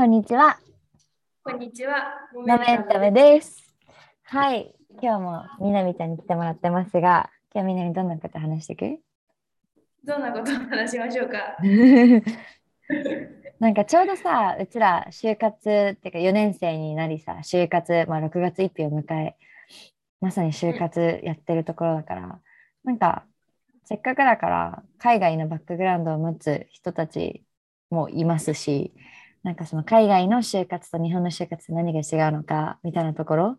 こんにちは。こんにちは。モメンタムです。はい。今日もみなみちゃんに来てもらってますが、今日みなみどんなこと話してく？どんなことを話しましょうか？なんかちょうどさ、うちら就活っていうか4年生になりさ、就活、まあ、6月1日を迎え、まさに就活やってるところだから、なんかせっかくだから海外のバックグラウンドを持つ人たちもいますし、なんかその海外の就活と日本の就活と何が違うのかみたいなところ、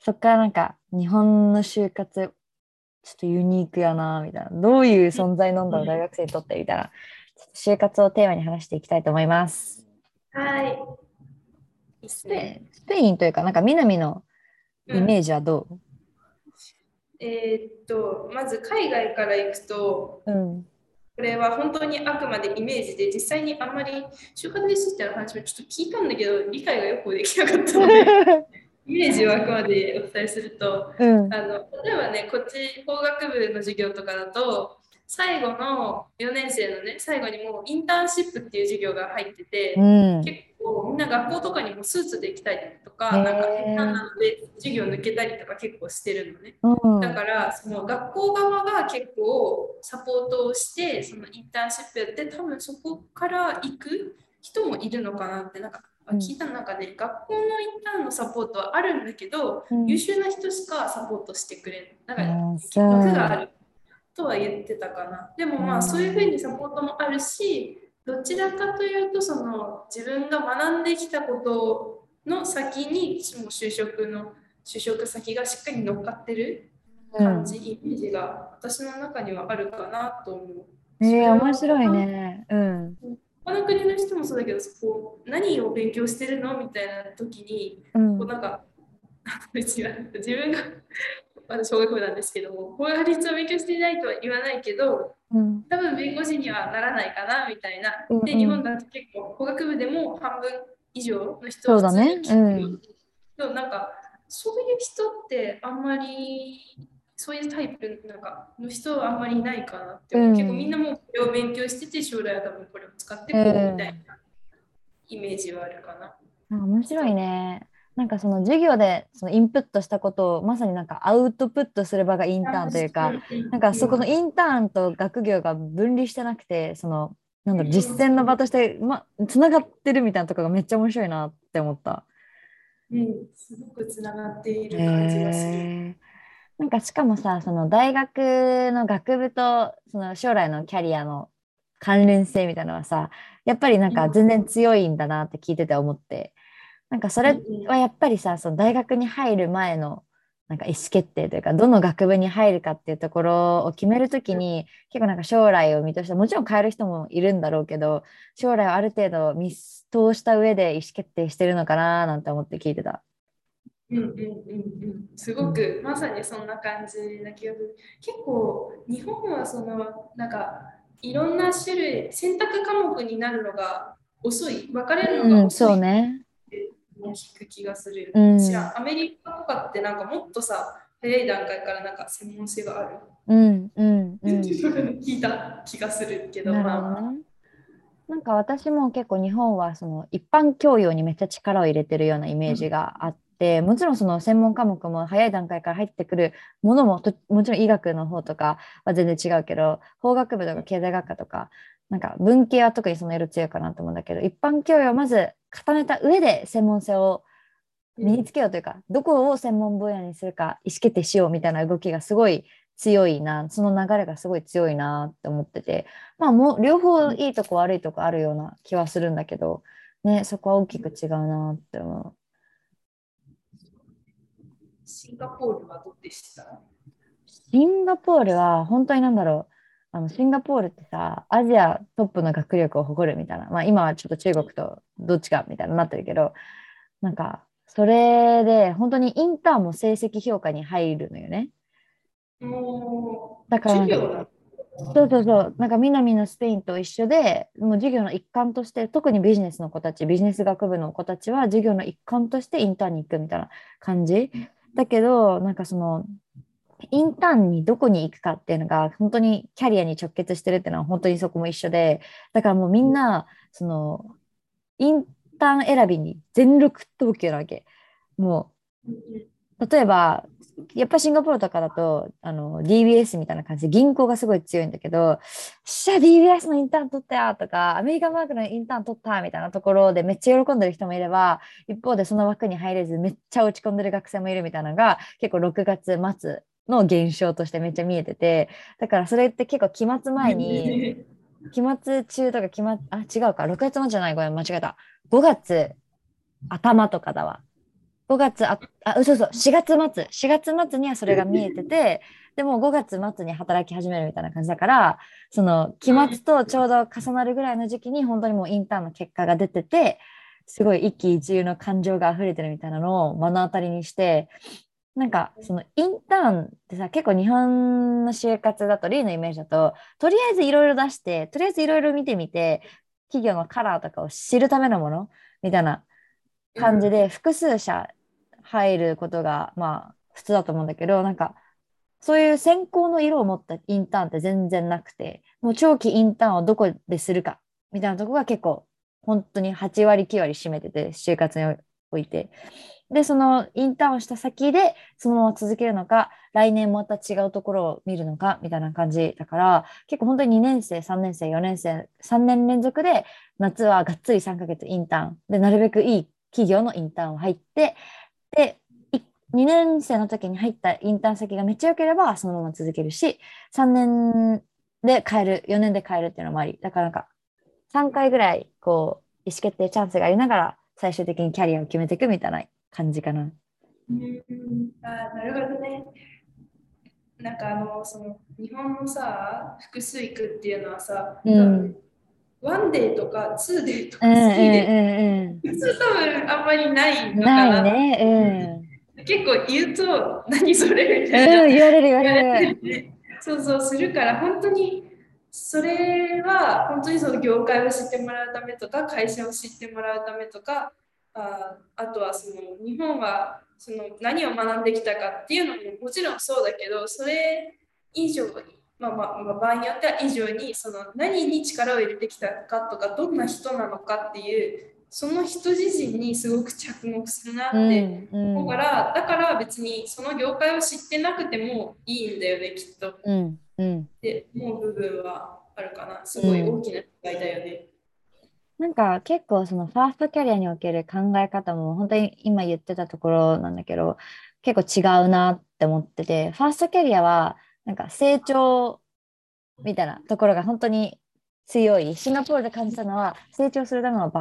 そっからなんか日本の就活ちょっとユニークやなみたいな、どういう存在なんだろう大学生にとってみたいな、就活をテーマに話していきたいと思います。はい。スねペスペインというか、なんか南のイメージはどえーっと、まず海外から行くと、う、うん、これは本当にあくまでイメージで、実際にあんまり就活についての話もちょっと聞いたんだけど、理解がよくできなかったので、イメージをあくまでお伝えすると、うん、あの例えばね、こっち法学部の授業とかだと、最後の4年生のね、最後にもうインターンシップっていう授業が入ってて、うん、結構みんな学校とかにもスーツで行きたりとか、なんか変なので授業抜けたりとか結構してるのね。うん、だからその学校側が結構サポートをして、そのインターンシップやって、多分そこから行く人もいるのかなって、なんか聞いた中で、学校のインターンのサポートはあるんだけど、うん。優秀な人しかサポートしてくれる。だから枠があるとは言ってたかな。でもまうんあそういうふうにサポートもあるし、どちらかというとその自分が学んできたことの先にもう就職の就職先がしっかり乗っかってる感じ、イメージが私の中にはあるかなと思う。えー、面白いね。うん、他の国の人もそうだけど、こう何を勉強してるの？みたいな時に、うんこう、なんか、自分が私、小学部なんですけども、法律を勉強していないとは言わないけど、うん、多分弁護士にはならないかなみたいな。で、うんうん日本だと結構、法学部でも半分以上の人そうだねうんでもなんか、そういう人ってあんまり、そういうタイプなんかの人はあんまりいないかなって思う、うん結構みんなもうこれを勉強してて、将来は多分これを使ってこうみたいなイメージはあるかな。あ面白いね。なんかその授業でそのインプットしたことをまさになんかアウトプットする場がインターンというか、なんかそこのインターンと学業が分離してなくて、そのなんだろう実践の場としてまつながってるみたいなところがめっちゃ面白いなって思った。うん、すごくつながっている感じがする。なんかしかもさその大学の学部とその将来のキャリアの関連性みたいなのはさやっぱりなんか全然強いんだなって聞いてて思ってなんかそれはやっぱりさその大学に入る前のなんか意思決定というかどの学部に入るかっていうところを決めるときに結構なんか将来を見通してもちろん変える人もいるんだろうけど将来をある程度見通した上で意思決定してるのかななんて思って聞いてた。うんうんうんうん、すごくまさにそんな感じな気がする。結構日本はそのなんかいろんな種類選択科目になるのが遅い分かれるのうん、が遅いそうね。の聞く気がする。うんアメリカとかってなんかもっとさ早い段階からなんか専門性がある？うんうんうん。聞いた気がするけど、まあ。なんか私も結構日本はその一般教養にめっちゃ力を入れてるようなイメージがあって、もちろんその専門科目も早い段階から入ってくるものもともちろん医学の方とかは全然違うけど法学部とか経済学科とかなんか文系は特にその色強いかなと思うんだけど一般教養をまず固めた上で専門性を身につけようというか、どこを専門分野にするか意思決定しようみたいな動きがすごい強いなその流れがすごい強いなって思っててまあもう両方いいとこ悪いとこあるような気はするんだけど、ね、そこは大きく違うなって思シンガポールはどうでした？う。シンガポールは本当になんだろうあのシンガポールってさアジアトップの学力を誇るみたいな、まあ、今はちょっと中国とどっちかみたいになってるけどなんかそれで本当にインターンも成績評価に入るのよね。だからそうそうそう、なんか南のスペインと一緒で、もう授業の一環として、特にビジネスの子たち、ビジネス学部の子たちは授業の一環としてインターンに行くみたいな感じ。だけど、なんかその、インターンにどこに行くかっていうのが、本当にキャリアに直結してるっていうのは、本当にそこも一緒で、だからもうみんな、その、インターン選びに全力投球なわけ。もう例えば、やっぱシンガポールとかだと、あの、DBS みたいな感じで銀行がすごい強いんだけど、しゃ、DBS のインターン取ったよとか、アメリカマークのインターン取ったみたいなところでめっちゃ喜んでる人もいれば、一方でその枠に入れずめっちゃ落ち込んでる学生もいるみたいなのが、結構6月末の現象としてめっちゃ見えてて、だからそれって結構期末前に、期末中とか期末、あ、違うか、6月末じゃない、ごめん、間違えた。5月頭とかだわ。5月あ、あ、嘘嘘、4月末、4月末にはそれが見えてて、でも5月末に働き始めるみたいな感じだから、その期末とちょうど重なるぐらいの時期に本当にもうインターンの結果が出てて、すごい一喜一憂の感情が溢れてるみたいなのを目の当たりにして、なんかそのインターンってさ結構日本の就活だとリーのイメージだととりあえずいろいろ出してとりあえずいろいろ見てみて企業のカラーとかを知るためのものみたいな感じで複数社入ることがまあ普通だと思うんだけどなんかそういう先行の色を持ったインターンって全然なくてもう長期インターンをどこでするかみたいなとこが結構本当に8割9割占めてて就活においてでそのインターンをした先でそのまま続けるのか来年また違うところを見るのかみたいな感じだから結構本当に2年生3年生4年生3年連続で夏はがっつり3ヶ月インターン。でなるべくいい企業のインターンを入ってで2年生の時に入ったインターン先がめっちゃ良ければそのまま続けるし3年で変える4年で変えるっていうのもあり。だからなんか3回ぐらいこう意思決定チャンスがありながら最終的にキャリアを決めていくみたいな感じかな。うんあーなるほどね。なんかあのその日本のさ複数行くっていうのはさ、うん one day とか two day とかうんうん three dayう普通多分あんまりないんうん。のかな。ないね。結構言うと何それみうん。たいな。うん、言われる言われる。そうそうするから本当にそれは本当にその業界を知ってもらうためとか会社を知ってもらうためとかああとはその日本はその何を学んできたかっていうのももちろんそうだけどそれ以上に、まあまあまあ、場合によっては以上にその何に力を入れてきたかとかどんな人なのかっていうその人自身にすごく着目するなってうん思うから、だから別にその業界を知ってなくてもいいんだよねきっと。うんうん。って思う部分はあるかな。すごい大きな違いだよね。なんか結構そのファーストキャリアにおける考え方も本当に今言ってたところなんだけど結構違うなって思っててファーストキャリアはなんか成長みたいなところが本当に強いシンガポールで感じたのは成長するための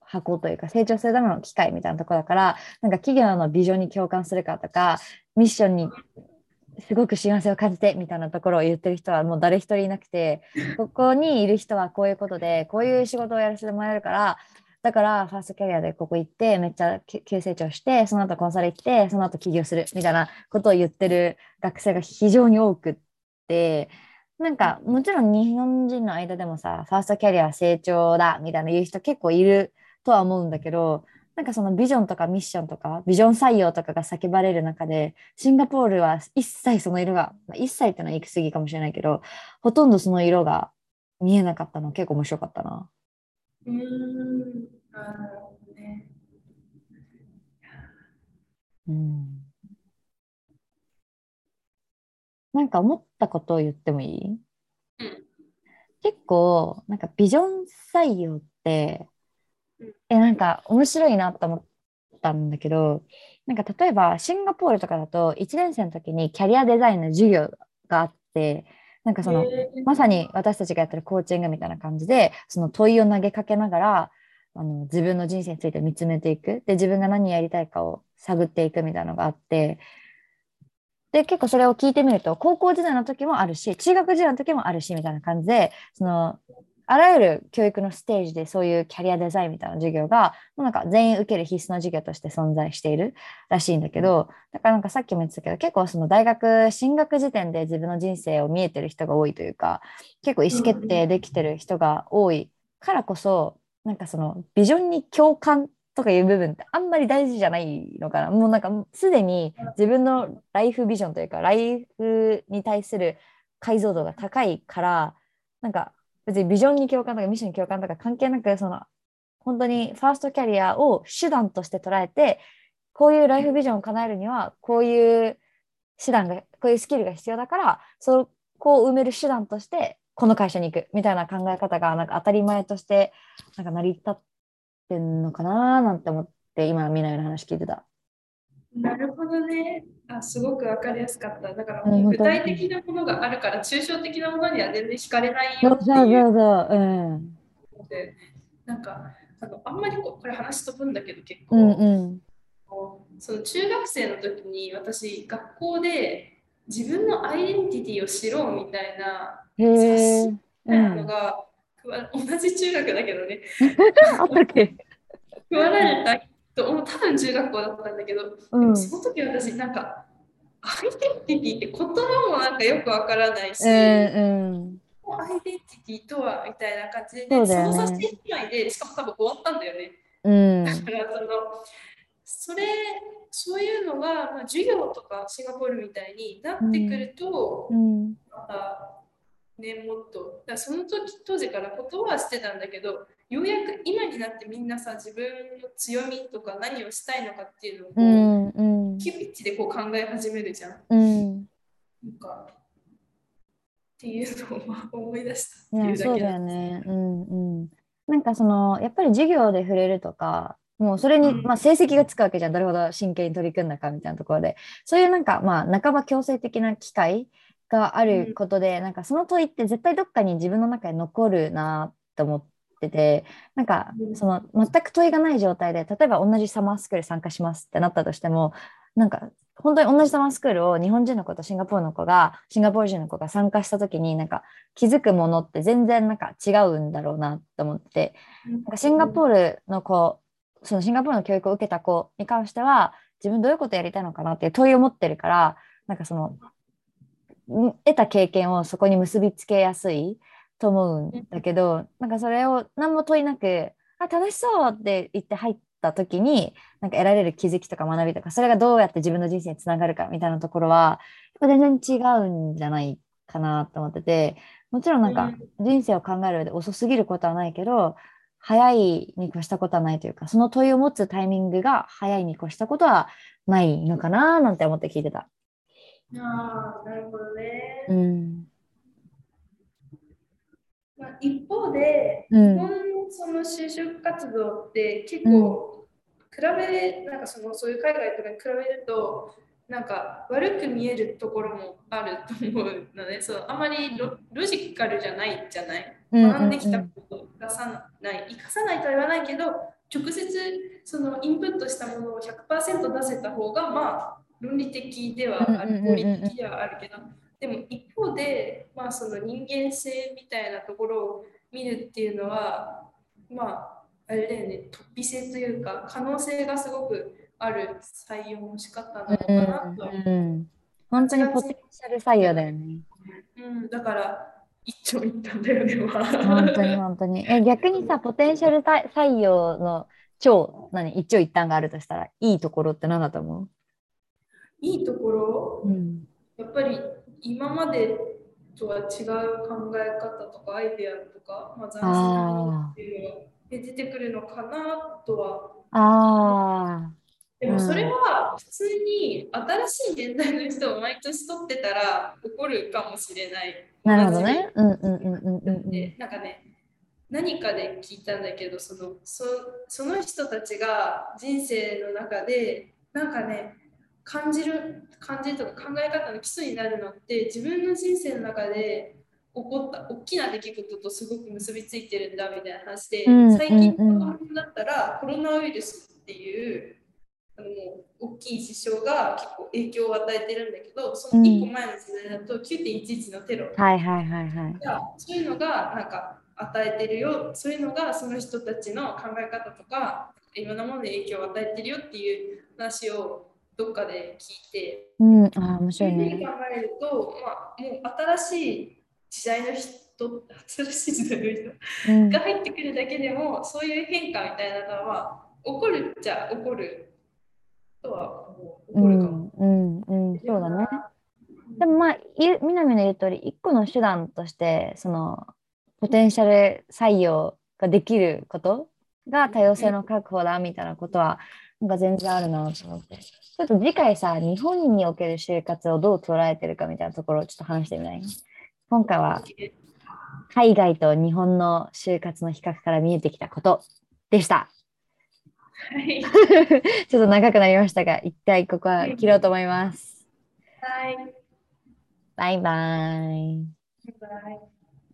箱というか成長するための機会みたいなところだからなんか企業のビジョンに共感するかとかミッションにすごく幸せを感じてみたいなところを言ってる人はもう誰一人いなくて ここにいる人はこういうことでこういう仕事をやらせてもらえるからだからファーストキャリアでここ行ってめっちゃ急急成長してその後コンサル行ってその後起業するみたいなことを言ってる学生が非常に多くってなんかもちろん日本人の間でもさファーストキャリアは成長だみたいな言う人結構いるとは思うんだけどなんかそのビジョンとかミッションとかビジョン採用とかが叫ばれる中でシンガポールは一切その色が、まあ、一切ってのは行き過ぎかもしれないけどほとんどその色が見えなかったの結構面白かったな。うーん。あなるほどね。うん、なんか思ったことを言ってもいい、うん結構なんかビジョン採用ってうんえなんか面白いなと思ったんだけどなんか例えばシンガポールとかだと1年生の時にキャリアデザインの授業があってなんかそのまさに私たちがやってるコーチングみたいな感じでその問いを投げかけながらあの自分の人生について見つめていく。で自分が何やりたいかを探っていくみたいなのがあってで結構それを聞いてみると高校時代の時もあるし中学時代の時もあるしみたいな感じでそのあらゆる教育のステージでそういうキャリアデザインみたいな授業がもうなんか全員受ける必須の授業として存在しているらしいんだけどだからなんかさっきも言ってたけど結構その大学進学時点で自分の人生を見えてる人が多いというか結構意思決定できてる人が多いからこそなんかそのビジョンに共感とかいう部分ってあんまり大事じゃないのかな。もうなんかすでに自分のライフビジョンというかライフに対する解像度が高いからなんか別にビジョンに共感とかミッションに共感とか関係なくその本当にファーストキャリアを手段として捉えてこういうライフビジョンを叶えるにはこういう手段がこういうスキルが必要だからそこを埋める手段としてこの会社に行くみたいな考え方がなんか当たり前としてなんか成り立ってんのかななんて思って今みなの話聞いてた。なるほどね。あすごく分かりやすかった。だからもう具体的なものがあるから、抽象的なものには全然惹かれないよっていう。そうそうそう。うん、でなんかあのあんまりここれ話飛ぶんだけど結構、うんうん、その中学生の時に私学校で自分のアイデンティティを知ろうみたいな冊子みたいなのが、うん、同じ中学だけどね。あったっけ？配られたと多分中学校だったんだけど、うん、その時私なんかアイデンティティって言葉もなんかよくわからないし、えー、うん、アイデンティティとはみたいな感じで、ね、そのさせてないでしかも多分終わったんだよね。うん、だからそのそれそういうのが、まあ、授業とかシンガポールみたいになってくると、うん、またねもっとだその時当時からことはしてたんだけどようやく今になってみんなさ自分の強みとか何をしたいのかっていうのをこう、うんうん、キビッチでこう考え始めるじゃん。うん、なんかっていうのを思い出した。っていうだけそうだよね。うんうん。なんかそのやっぱり授業で触れるとかもうそれに、まあ、成績がつくわけじゃん。どれほど真剣に取り組んだかみたいなところで。そういうなんかまあ半ば強制的な機会があることで、うん、なんかその問いって絶対どっかに自分の中に残るなと思っててなんかその全く問いがない状態で例えば同じサマースクール参加しますってなったとしてもなんか本当に同じサマースクールを日本人の子とシンガポールの子がシンガポール人の子が参加した時になんか気づくものって全然なんか違うんだろうなと思ってなんかシンガポールの子そのシンガポールの教育を受けた子に関しては自分どういうことやりたいのかなっていう問いを持ってるからなんかその得た経験をそこに結びつけやすいと思うんだけど、なんかそれを何も問いなく、あ、楽しそうって言って入った時に、なんか得られる気づきとか学びとか、それがどうやって自分の人生につながるかみたいなところは、全然違うんじゃないかなと思ってて、もちろんなんか人生を考える上で遅すぎることはないけど、早いに越したことはないというか、その問いを持つタイミングが早いに越したことはないのかななんて思って聞いてた。ああ、なるほどね。うんまあ、一方で、うん、日本のその就職活動って結構、比べ、なんかそのそういう海外とかに比べると、なんか悪く見えるところもあると思うので、そうあまりロロジカルじゃないじゃない？学んできたことを生かさない、生かさないとは言わないけど、直接そのインプットしたものを100%出せた方が、まあ、論理的ではある、合理的ではあるけど、でも一方で、まあ、その人間性みたいなところを見るっていうのは、まあ、あれだよね、突飛性というか、可能性がすごくある採用の仕方なのかなと。うんうん、本当にポテンシャル採用だよね。うん、だから一長一短だよね。本当に本当に。え逆にさ、ポテンシャル採用の超何一長一短があるとしたら、いいところって何だと思う？いいところ、うん、やっぱり今までとは違う考え方とかアイデアとか、まあ、斬新なものっていうのが出てくるのかなとは。あでもそれは普通に新しい年代の人を毎年取ってたら起こるかもしれない。なるほどね。うんうんうんうんうん。でなんかね何かで聞いたんだけどそのそその人たちが人生の中でなんかね感じる感じとか考え方の基礎になるのって自分の人生の中で起こった大きな出来事とすごく結びついてるんだみたいな話で、うん、最近の話だったら、コロナウイルスっていうあの大きい事象が結構影響を与えてるんだけどその1個前の時代だと9.11のテロ、はいはいはいはい、そういうのがなんか与えてるよ。そういうのがその人たちの考え方とかいろんなものに影響を与えてるよっていう話をどっかで聞いて、うん、あ面白いね。考えると、まあ、もう新しい時代の人、新しい時代の人が入ってくるだけでも、うん、そういう変化みたいなのは起こるっちゃ起こるとは思う。起こるかも。うん、うん、うん、そうだね。でもまあ、南の言う通り、一個の手段として、その、ポテンシャル採用ができることが多様性の確保だみたいなことは、なんか全然あるなと思って。ちょっと次回さ、日本における就活をどう捉えてるかみたいなところをちょっと話してみない？今回は海外と日本の就活の比較から見えてきたことでした。はい。ちょっと長くなりましたが、一回ここは切ろうと思います。はい。バイバイ。バイバイ。